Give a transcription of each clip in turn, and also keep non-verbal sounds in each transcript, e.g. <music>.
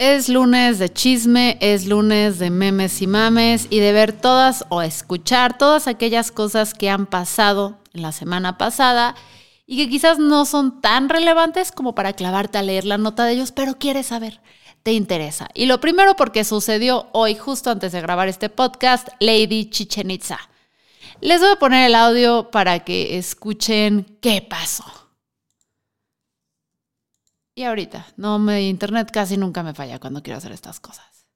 Es lunes de chisme, es lunes de memes y mames y de ver todas o escuchar todas aquellas cosas que han pasado en la semana pasada y que quizás no son tan relevantes como para clavarte a leer la nota de ellos, pero quieres saber, te interesa. Y lo primero porque sucedió hoy, justo antes de grabar este podcast, Lady Chichen Itza. Les voy a poner el audio para que escuchen qué pasó. Y ahorita, no me internet casi nunca me falla cuando quiero hacer estas cosas.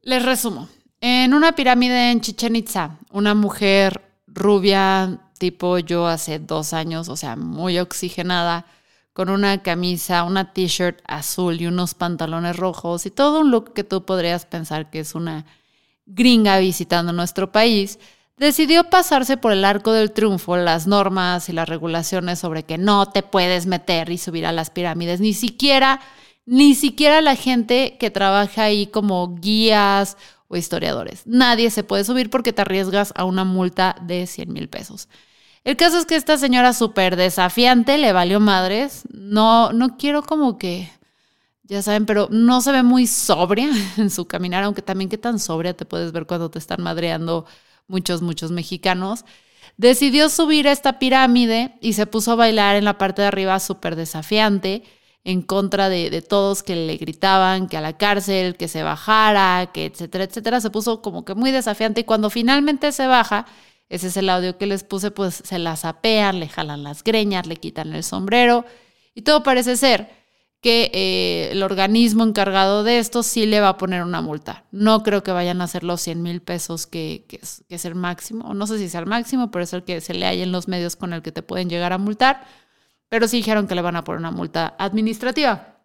Les resumo. En una pirámide en Chichen Itza, una mujer rubia, tipo yo hace dos años, o sea, muy oxigenada, con una camisa, una t-shirt azul y unos pantalones rojos y todo un look que tú podrías pensar que es una gringa visitando nuestro país, decidió pasarse por el arco del triunfo las normas y las regulaciones sobre que no te puedes meter y subir a las pirámides, ni siquiera, ni siquiera la gente que trabaja ahí como guías o historiadores. Nadie se puede subir porque te arriesgas a una multa de 100 mil pesos. El caso es que esta señora súper desafiante le valió madres. No, no quiero como que, ya saben, pero no se ve muy sobria <laughs> en su caminar, aunque también qué tan sobria te puedes ver cuando te están madreando muchos, muchos mexicanos. Decidió subir a esta pirámide y se puso a bailar en la parte de arriba súper desafiante en contra de, de, todos que le gritaban que a la cárcel, que se bajara, que etcétera, etcétera. Se puso como que muy desafiante y cuando finalmente se baja, ese es el audio que les puse, pues se la zapean, le jalan las greñas, le quitan el sombrero y todo parece ser que eh, el organismo encargado de esto sí le va a poner una multa. No creo que vayan a ser los 100 mil pesos que, es, el máximo, no sé si es el máximo, pero es el que se le hay en los medios con el que te pueden llegar a multar pero sí dijeron que le van a poner una multa administrativa.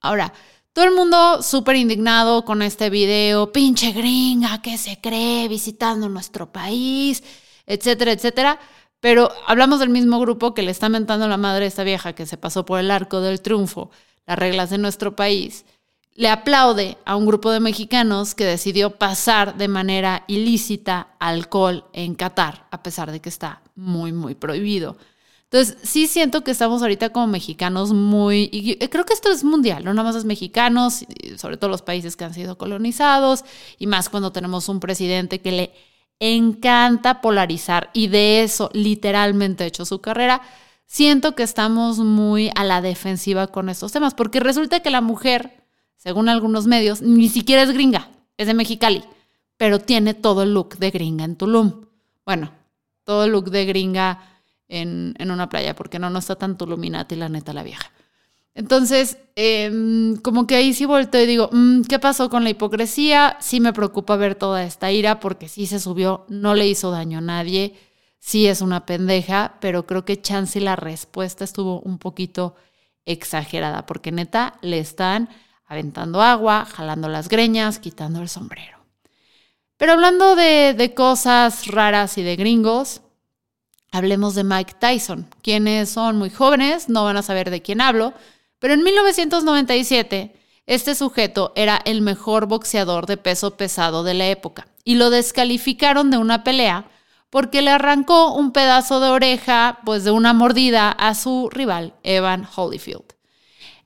Ahora, todo el mundo súper indignado con este video, pinche gringa, ¿qué se cree visitando nuestro país? Etcétera, etcétera. Pero hablamos del mismo grupo que le está mentando la madre a esta vieja que se pasó por el arco del triunfo, las reglas de nuestro país. Le aplaude a un grupo de mexicanos que decidió pasar de manera ilícita alcohol en Qatar, a pesar de que está muy, muy prohibido. Entonces, sí siento que estamos ahorita como mexicanos muy, y creo que esto es mundial, no nada más es mexicanos, sobre todo los países que han sido colonizados, y más cuando tenemos un presidente que le encanta polarizar y de eso literalmente ha hecho su carrera. Siento que estamos muy a la defensiva con estos temas, porque resulta que la mujer, según algunos medios, ni siquiera es gringa, es de Mexicali, pero tiene todo el look de gringa en Tulum. Bueno, todo el look de gringa en, una playa, porque no, no está tan Tuluminati, la neta, la vieja. Entonces, eh, como que ahí sí volteo y digo, mmm, ¿qué pasó con la hipocresía? Sí me preocupa ver toda esta ira porque sí se subió, no le hizo daño a nadie, sí es una pendeja, pero creo que chance la respuesta estuvo un poquito exagerada, porque neta le están aventando agua, jalando las greñas, quitando el sombrero. Pero hablando de, de cosas raras y de gringos, hablemos de Mike Tyson. Quienes son muy jóvenes no van a saber de quién hablo, pero en 1997 este sujeto era el mejor boxeador de peso pesado de la época y lo descalificaron de una pelea porque le arrancó un pedazo de oreja, pues de una mordida a su rival, Evan Holyfield.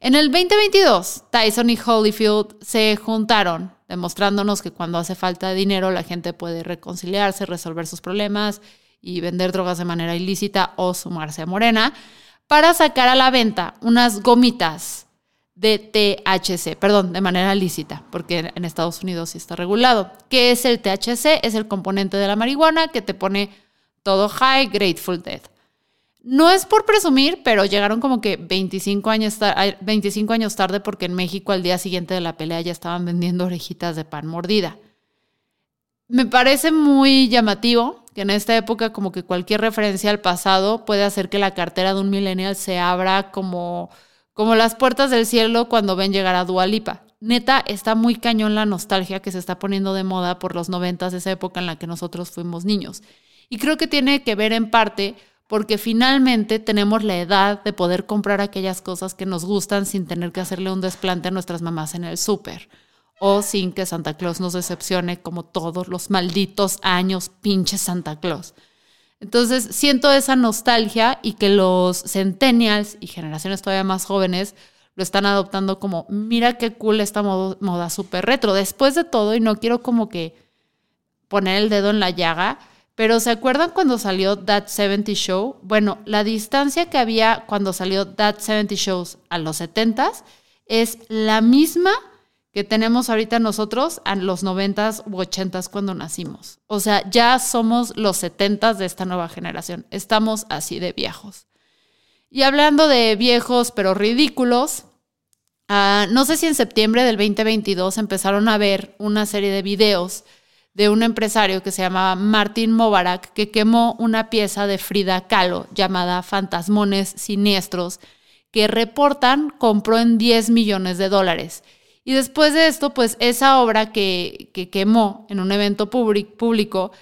En el 2022, Tyson y Holyfield se juntaron, demostrándonos que cuando hace falta dinero la gente puede reconciliarse, resolver sus problemas y vender drogas de manera ilícita o sumarse a Morena, para sacar a la venta unas gomitas de THC, perdón, de manera lícita, porque en Estados Unidos sí está regulado. ¿Qué es el THC? Es el componente de la marihuana que te pone todo high, grateful dead. No es por presumir, pero llegaron como que 25 años, 25 años tarde porque en México al día siguiente de la pelea ya estaban vendiendo orejitas de pan mordida. Me parece muy llamativo que en esta época como que cualquier referencia al pasado puede hacer que la cartera de un millennial se abra como como las puertas del cielo cuando ven llegar a Dualipa. Neta, está muy cañón la nostalgia que se está poniendo de moda por los noventas, esa época en la que nosotros fuimos niños. Y creo que tiene que ver en parte porque finalmente tenemos la edad de poder comprar aquellas cosas que nos gustan sin tener que hacerle un desplante a nuestras mamás en el súper. O sin que Santa Claus nos decepcione como todos los malditos años pinche Santa Claus. Entonces siento esa nostalgia y que los centennials y generaciones todavía más jóvenes lo están adoptando como, mira qué cool esta moda, súper retro. Después de todo, y no quiero como que poner el dedo en la llaga, pero ¿se acuerdan cuando salió That 70 Show? Bueno, la distancia que había cuando salió That 70 Shows a los 70s es la misma que tenemos ahorita nosotros a los 90s u 80s cuando nacimos. O sea, ya somos los 70s de esta nueva generación. Estamos así de viejos. Y hablando de viejos pero ridículos, ah, no sé si en septiembre del 2022 empezaron a ver una serie de videos de un empresario que se llamaba Martin Mobarak que quemó una pieza de Frida Kahlo llamada Fantasmones Siniestros que reportan compró en 10 millones de dólares. Y después de esto, pues esa obra que, quemó en un evento público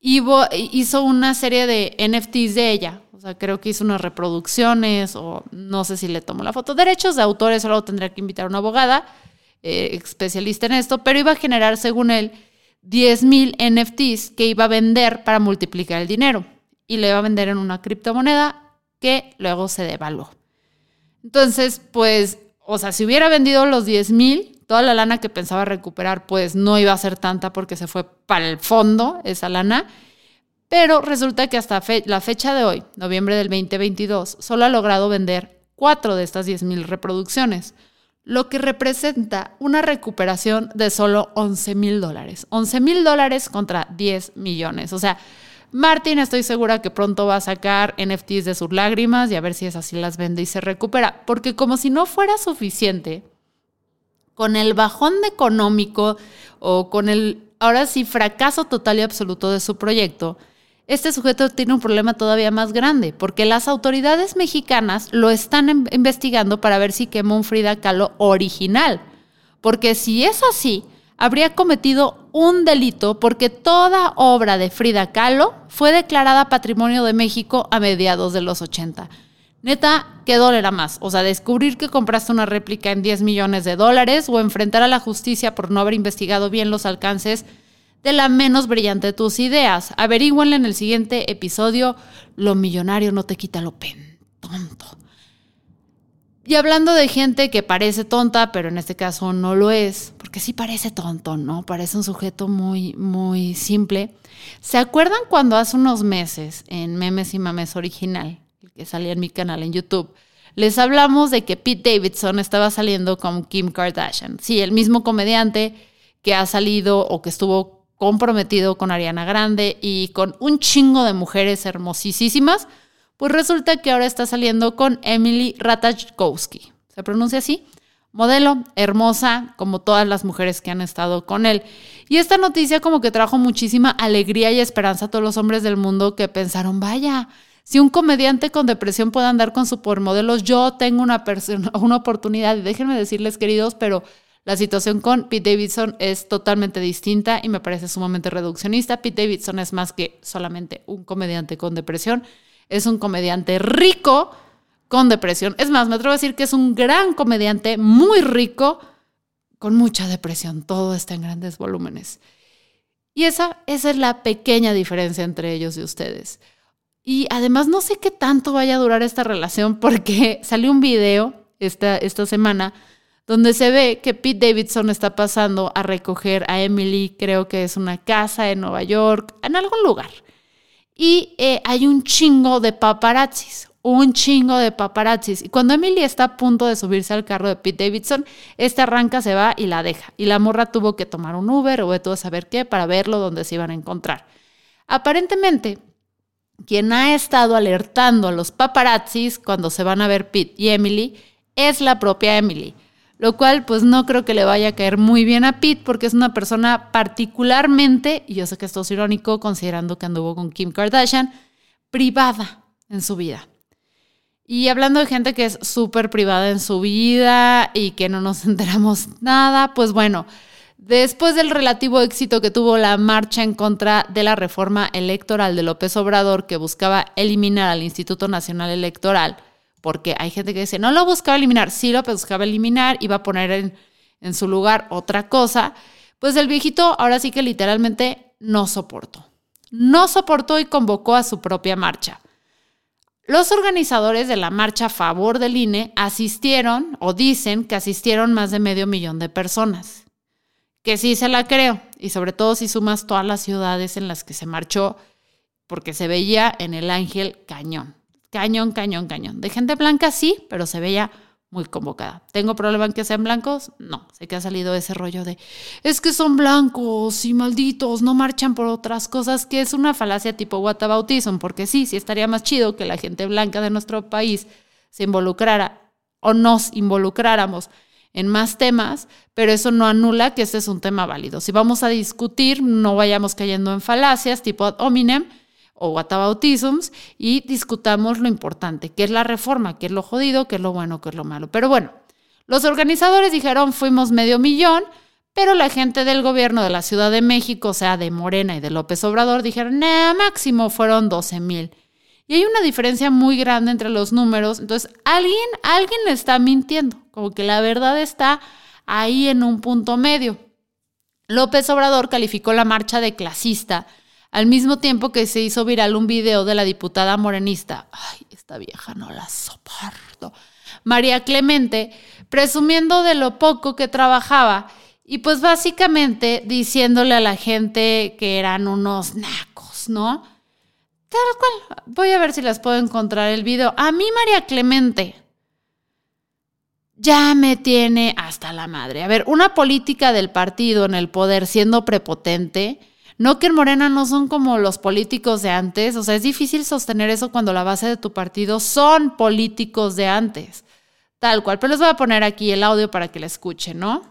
hizo una serie de NFTs de ella. O sea, creo que hizo unas reproducciones o no sé si le tomó la foto. Derechos de autores, solo tendría que invitar a una abogada eh, especialista en esto, pero iba a generar, según él, 10 mil NFTs que iba a vender para multiplicar el dinero. Y le iba a vender en una criptomoneda que luego se devaluó. Entonces, pues o sea, si hubiera vendido los 10 mil, toda la lana que pensaba recuperar, pues no iba a ser tanta porque se fue para el fondo esa lana. Pero resulta que hasta la fecha de hoy, noviembre del 2022, solo ha logrado vender cuatro de estas 10 mil reproducciones, lo que representa una recuperación de solo 11 mil dólares. 11 mil dólares contra 10 millones. O sea, Martin estoy segura que pronto va a sacar NFTs de sus lágrimas y a ver si es así las vende y se recupera. Porque como si no fuera suficiente, con el bajón económico o con el, ahora sí, fracaso total y absoluto de su proyecto, este sujeto tiene un problema todavía más grande, porque las autoridades mexicanas lo están investigando para ver si quemó un Frida Kahlo original. Porque si es así, habría cometido un delito porque toda obra de Frida Kahlo fue declarada Patrimonio de México a mediados de los 80. Neta, ¿qué dólar más? O sea, descubrir que compraste una réplica en 10 millones de dólares o enfrentar a la justicia por no haber investigado bien los alcances de la menos brillante de tus ideas. Averígüenle en el siguiente episodio. Lo millonario no te quita lo pen tonto. Y hablando de gente que parece tonta, pero en este caso no lo es, porque sí parece tonto, ¿no? Parece un sujeto muy, muy simple. ¿Se acuerdan cuando hace unos meses en Memes y Mames Original, que salía en mi canal en YouTube, les hablamos de que Pete Davidson estaba saliendo con Kim Kardashian? Sí, el mismo comediante que ha salido o que estuvo comprometido con Ariana Grande y con un chingo de mujeres hermosísimas pues resulta que ahora está saliendo con Emily Ratajkowski. ¿Se pronuncia así? Modelo, hermosa, como todas las mujeres que han estado con él. Y esta noticia como que trajo muchísima alegría y esperanza a todos los hombres del mundo que pensaron, vaya, si un comediante con depresión puede andar con supermodelos, yo tengo una, <laughs> una oportunidad. Déjenme decirles, queridos, pero la situación con Pete Davidson es totalmente distinta y me parece sumamente reduccionista. Pete Davidson es más que solamente un comediante con depresión es un comediante rico con depresión. Es más, me atrevo a decir que es un gran comediante, muy rico, con mucha depresión. Todo está en grandes volúmenes. Y esa, es la pequeña diferencia entre ellos y ustedes. Y además no sé qué tanto vaya a durar esta relación porque <laughs> salió un video esta, esta semana donde se ve que Pete Davidson está pasando a recoger a Emily, creo que es una casa en Nueva York, en algún lugar. Y eh, hay un chingo de paparazzis, un chingo de paparazzis. Y cuando Emily está a punto de subirse al carro de Pete Davidson, este arranca, se va y la deja. Y la morra tuvo que tomar un Uber o de todo saber qué para verlo donde se iban a encontrar. Aparentemente, quien ha estado alertando a los paparazzis cuando se van a ver Pete y Emily es la propia Emily lo cual pues no creo que le vaya a caer muy bien a Pete porque es una persona particularmente, y yo sé que esto es irónico considerando que anduvo con Kim Kardashian, privada en su vida. Y hablando de gente que es súper privada en su vida y que no nos <laughs> enteramos nada, pues bueno, después del relativo éxito que tuvo la marcha en contra de la reforma electoral de López Obrador que buscaba eliminar al Instituto Nacional Electoral, porque hay gente que dice, no lo buscaba eliminar, sí lo buscaba eliminar, iba a poner en, en su lugar otra cosa, pues el viejito ahora sí que literalmente no soportó. No soportó y convocó a su propia marcha. Los organizadores de la marcha a favor del INE asistieron o dicen que asistieron más de medio millón de personas. Que sí se la creo, y sobre todo si sumas todas las ciudades en las que se marchó, porque se veía en el Ángel Cañón. Cañón, cañón, cañón. De gente blanca sí, pero se veía muy convocada. ¿Tengo problema en que sean blancos? No, sé que ha salido ese rollo de, es que son blancos y malditos, no marchan por otras cosas, que es una falacia tipo whataboutism, porque sí, sí estaría más chido que la gente blanca de nuestro país se involucrara o nos involucráramos en más temas, pero eso no anula que ese es un tema válido. Si vamos a discutir, no vayamos cayendo en falacias tipo ad hominem, o whataboutisms y discutamos lo importante, qué es la reforma, qué es lo jodido, qué es lo bueno, qué es lo malo. Pero bueno, los organizadores dijeron fuimos medio millón, pero la gente del gobierno de la Ciudad de México, o sea, de Morena y de López Obrador, dijeron, nah, máximo fueron 12 mil. Y hay una diferencia muy grande entre los números. Entonces, alguien, alguien le está mintiendo, como que la verdad está ahí en un punto medio. López Obrador calificó la marcha de clasista al mismo tiempo que se hizo viral un video de la diputada morenista, ay, esta vieja no la soporto, María Clemente, presumiendo de lo poco que trabajaba y pues básicamente diciéndole a la gente que eran unos nacos, ¿no? Tal cual, voy a ver si las puedo encontrar el video. A mí María Clemente ya me tiene hasta la madre. A ver, una política del partido en el poder siendo prepotente, no que en Morena no son como los políticos de antes, o sea, es difícil sostener eso cuando la base de tu partido son políticos de antes. Tal cual, pero les voy a poner aquí el audio para que la escuchen, ¿no?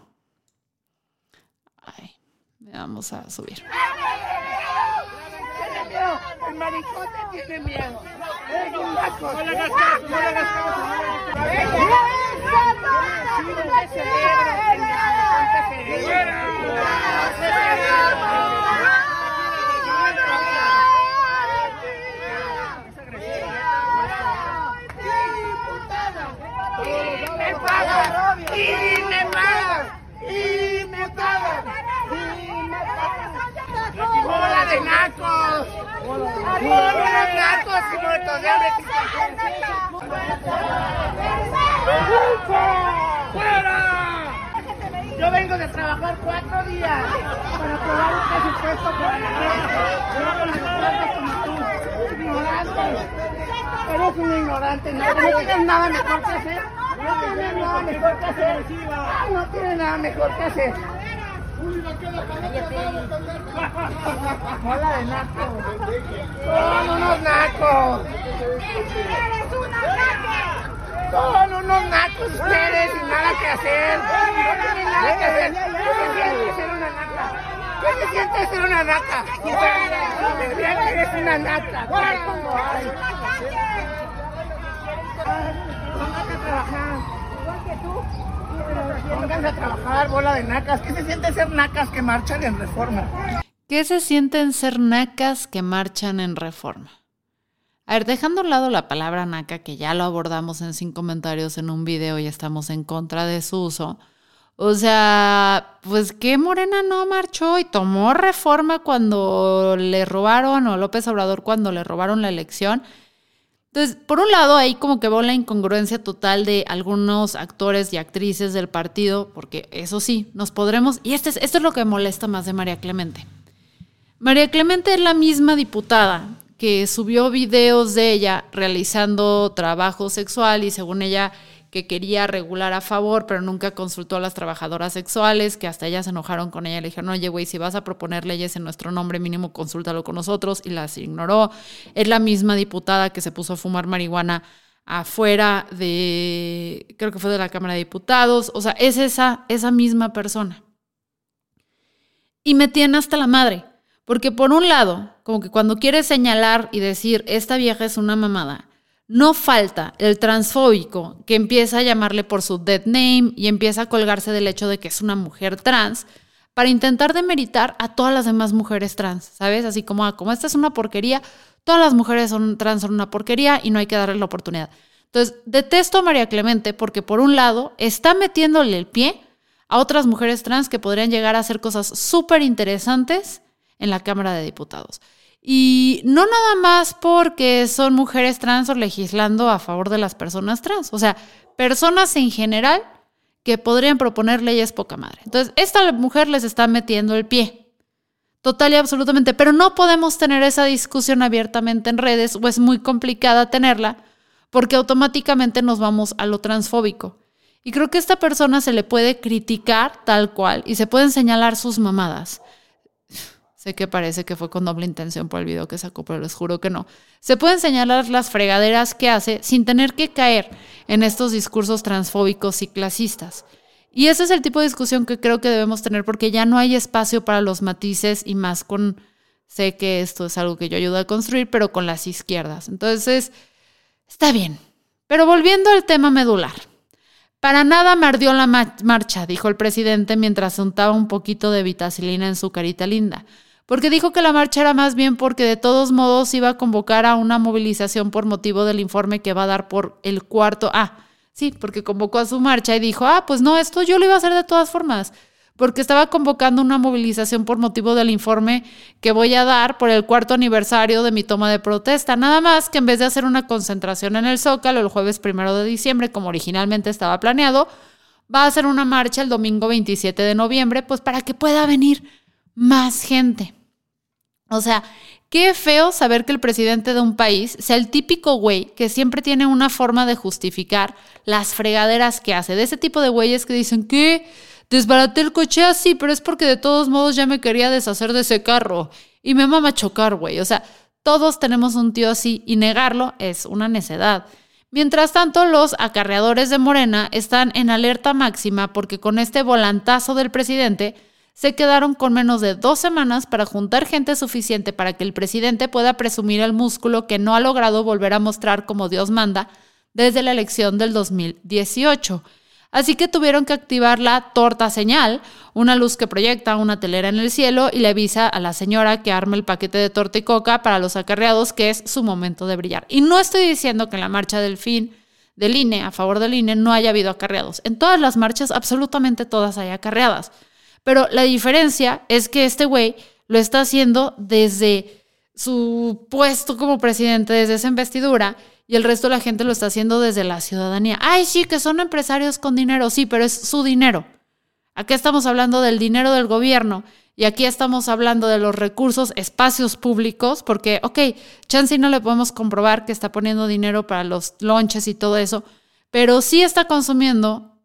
Ay, vamos a subir. El tiene miedo. ¡Fuera! Yo vengo de trabajar cuatro días para probar un presupuesto para la guerra. como tú, ignorante. Eres un ignorante, no, no tienes nada mejor que hacer. No tiene nada mejor que hacer. No tiene nada mejor que hacer. Hola de naco. Son unos nacos. ¡Eres una naca! Son unos nacos ustedes sin nada que hacer. No tienen nada que hacer. ¿Qué se siente ser una naca? ¿Qué se siente ser una naca? Que eres una naca. ¿Cómo hay? trabajar. Igual que tú. Pónganse a trabajar, bola de nacas. ¿Qué se siente ser nacas que marchan en reforma? ¿Qué se sienten ser nacas que marchan en reforma? A ver, dejando a un lado la palabra naca, que ya lo abordamos en sin comentarios en un video y estamos en contra de su uso, O sea, pues que Morena no marchó y tomó reforma cuando le robaron, o López Obrador cuando le robaron la elección. Entonces, por un lado, ahí como que veo la incongruencia total de algunos actores y actrices del partido, porque eso sí, nos podremos, y este es, esto es lo que molesta más de María Clemente. María Clemente es la misma diputada que subió videos de ella realizando trabajo sexual y según ella que quería regular a favor, pero nunca consultó a las trabajadoras sexuales, que hasta ellas se enojaron con ella. Le dijeron, oye, güey, si vas a proponer leyes en nuestro nombre, mínimo consúltalo con nosotros, y las ignoró. Es la misma diputada que se puso a fumar marihuana afuera de, creo que fue de la Cámara de Diputados. O sea, es esa, esa misma persona. Y me tiene hasta la madre. Porque por un lado, como que cuando quiere señalar y decir, esta vieja es una mamada, no falta el transfóbico que empieza a llamarle por su dead name y empieza a colgarse del hecho de que es una mujer trans para intentar demeritar a todas las demás mujeres trans, ¿sabes? Así como, ah, como esta es una porquería, todas las mujeres son trans son una porquería y no hay que darle la oportunidad. Entonces, detesto a María Clemente porque por un lado está metiéndole el pie a otras mujeres trans que podrían llegar a hacer cosas súper interesantes en la Cámara de Diputados. Y no nada más porque son mujeres trans o legislando a favor de las personas trans, o sea, personas en general que podrían proponer leyes poca madre. Entonces, esta mujer les está metiendo el pie. Total y absolutamente, pero no podemos tener esa discusión abiertamente en redes o es muy complicada tenerla porque automáticamente nos vamos a lo transfóbico. Y creo que a esta persona se le puede criticar tal cual y se pueden señalar sus mamadas. Sé que parece que fue con doble intención por el video que sacó, pero les juro que no. Se pueden señalar las fregaderas que hace sin tener que caer en estos discursos transfóbicos y clasistas. Y ese es el tipo de discusión que creo que debemos tener porque ya no hay espacio para los matices y más con, sé que esto es algo que yo ayudo a construir, pero con las izquierdas. Entonces, está bien. Pero volviendo al tema medular. Para nada me ardió la marcha, dijo el presidente mientras untaba un poquito de vitacilina en su carita linda porque dijo que la marcha era más bien porque de todos modos iba a convocar a una movilización por motivo del informe que va a dar por el cuarto. Ah, sí, porque convocó a su marcha y dijo, ah, pues no, esto yo lo iba a hacer de todas formas, porque estaba convocando una movilización por motivo del informe que voy a dar por el cuarto aniversario de mi toma de protesta. Nada más que en vez de hacer una concentración en el Zócalo el jueves primero de diciembre, como originalmente estaba planeado, va a hacer una marcha el domingo 27 de noviembre, pues para que pueda venir más gente. O sea, qué feo saber que el presidente de un país sea el típico güey que siempre tiene una forma de justificar las fregaderas que hace. De ese tipo de güeyes que dicen que desbaraté el coche así, pero es porque de todos modos ya me quería deshacer de ese carro y me mama chocar, güey. O sea, todos tenemos un tío así y negarlo es una necedad. Mientras tanto, los acarreadores de Morena están en alerta máxima porque con este volantazo del presidente se quedaron con menos de dos semanas para juntar gente suficiente para que el presidente pueda presumir el músculo que no ha logrado volver a mostrar como Dios manda desde la elección del 2018. Así que tuvieron que activar la torta señal, una luz que proyecta una telera en el cielo y le avisa a la señora que arma el paquete de torta y coca para los acarreados que es su momento de brillar. Y no estoy diciendo que en la marcha del fin del INE, a favor del INE, no haya habido acarreados. En todas las marchas, absolutamente todas hay acarreadas. Pero la diferencia es que este güey lo está haciendo desde su puesto como presidente, desde esa investidura, y el resto de la gente lo está haciendo desde la ciudadanía. Ay, sí, que son empresarios con dinero, sí, pero es su dinero. Aquí estamos hablando del dinero del gobierno y aquí estamos hablando de los recursos, espacios públicos, porque, ok, Chansey no le podemos comprobar que está poniendo dinero para los lonches y todo eso, pero sí está consumiendo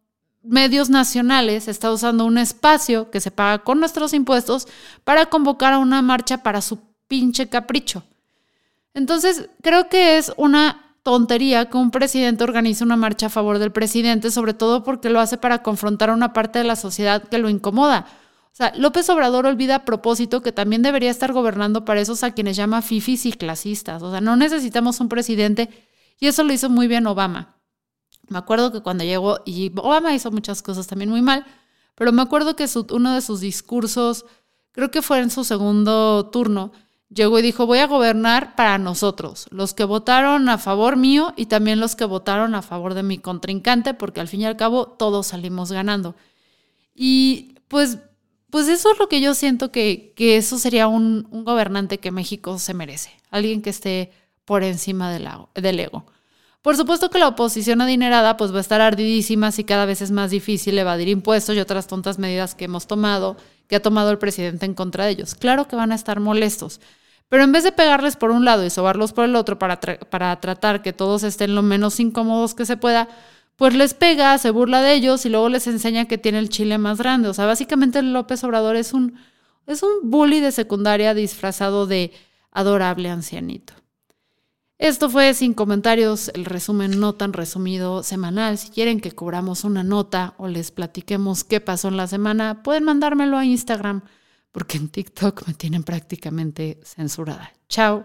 medios nacionales está usando un espacio que se paga con nuestros impuestos para convocar a una marcha para su pinche capricho. Entonces, creo que es una tontería que un presidente organice una marcha a favor del presidente, sobre todo porque lo hace para confrontar a una parte de la sociedad que lo incomoda. O sea, López Obrador olvida a propósito que también debería estar gobernando para esos a quienes llama fifis y clasistas. O sea, no necesitamos un presidente y eso lo hizo muy bien Obama. Me acuerdo que cuando llegó, y Obama hizo muchas cosas también muy mal, pero me acuerdo que uno de sus discursos, creo que fue en su segundo turno, llegó y dijo, voy a gobernar para nosotros, los que votaron a favor mío y también los que votaron a favor de mi contrincante, porque al fin y al cabo todos salimos ganando. Y pues, pues eso es lo que yo siento que, que eso sería un, un, gobernante que México se merece. Alguien que esté por encima del, del ego. Por supuesto que la oposición adinerada pues va a estar ardidísima si cada vez es más difícil evadir impuestos y otras tontas medidas que hemos tomado, que ha tomado el presidente en contra de ellos. Claro que van a estar molestos. Pero en vez de pegarles por un lado y sobarlos por el otro para, para tratar que todos estén lo menos incómodos que se pueda, pues les pega, se burla de ellos y luego les enseña que tiene el chile más grande. O sea, básicamente López Obrador es un, es un bully de secundaria disfrazado de adorable ancianito. Esto fue sin comentarios, el resumen no tan resumido semanal. Si quieren que cobramos una nota o les platiquemos qué pasó en la semana, pueden mandármelo a Instagram, porque en TikTok me tienen prácticamente censurada. Chao.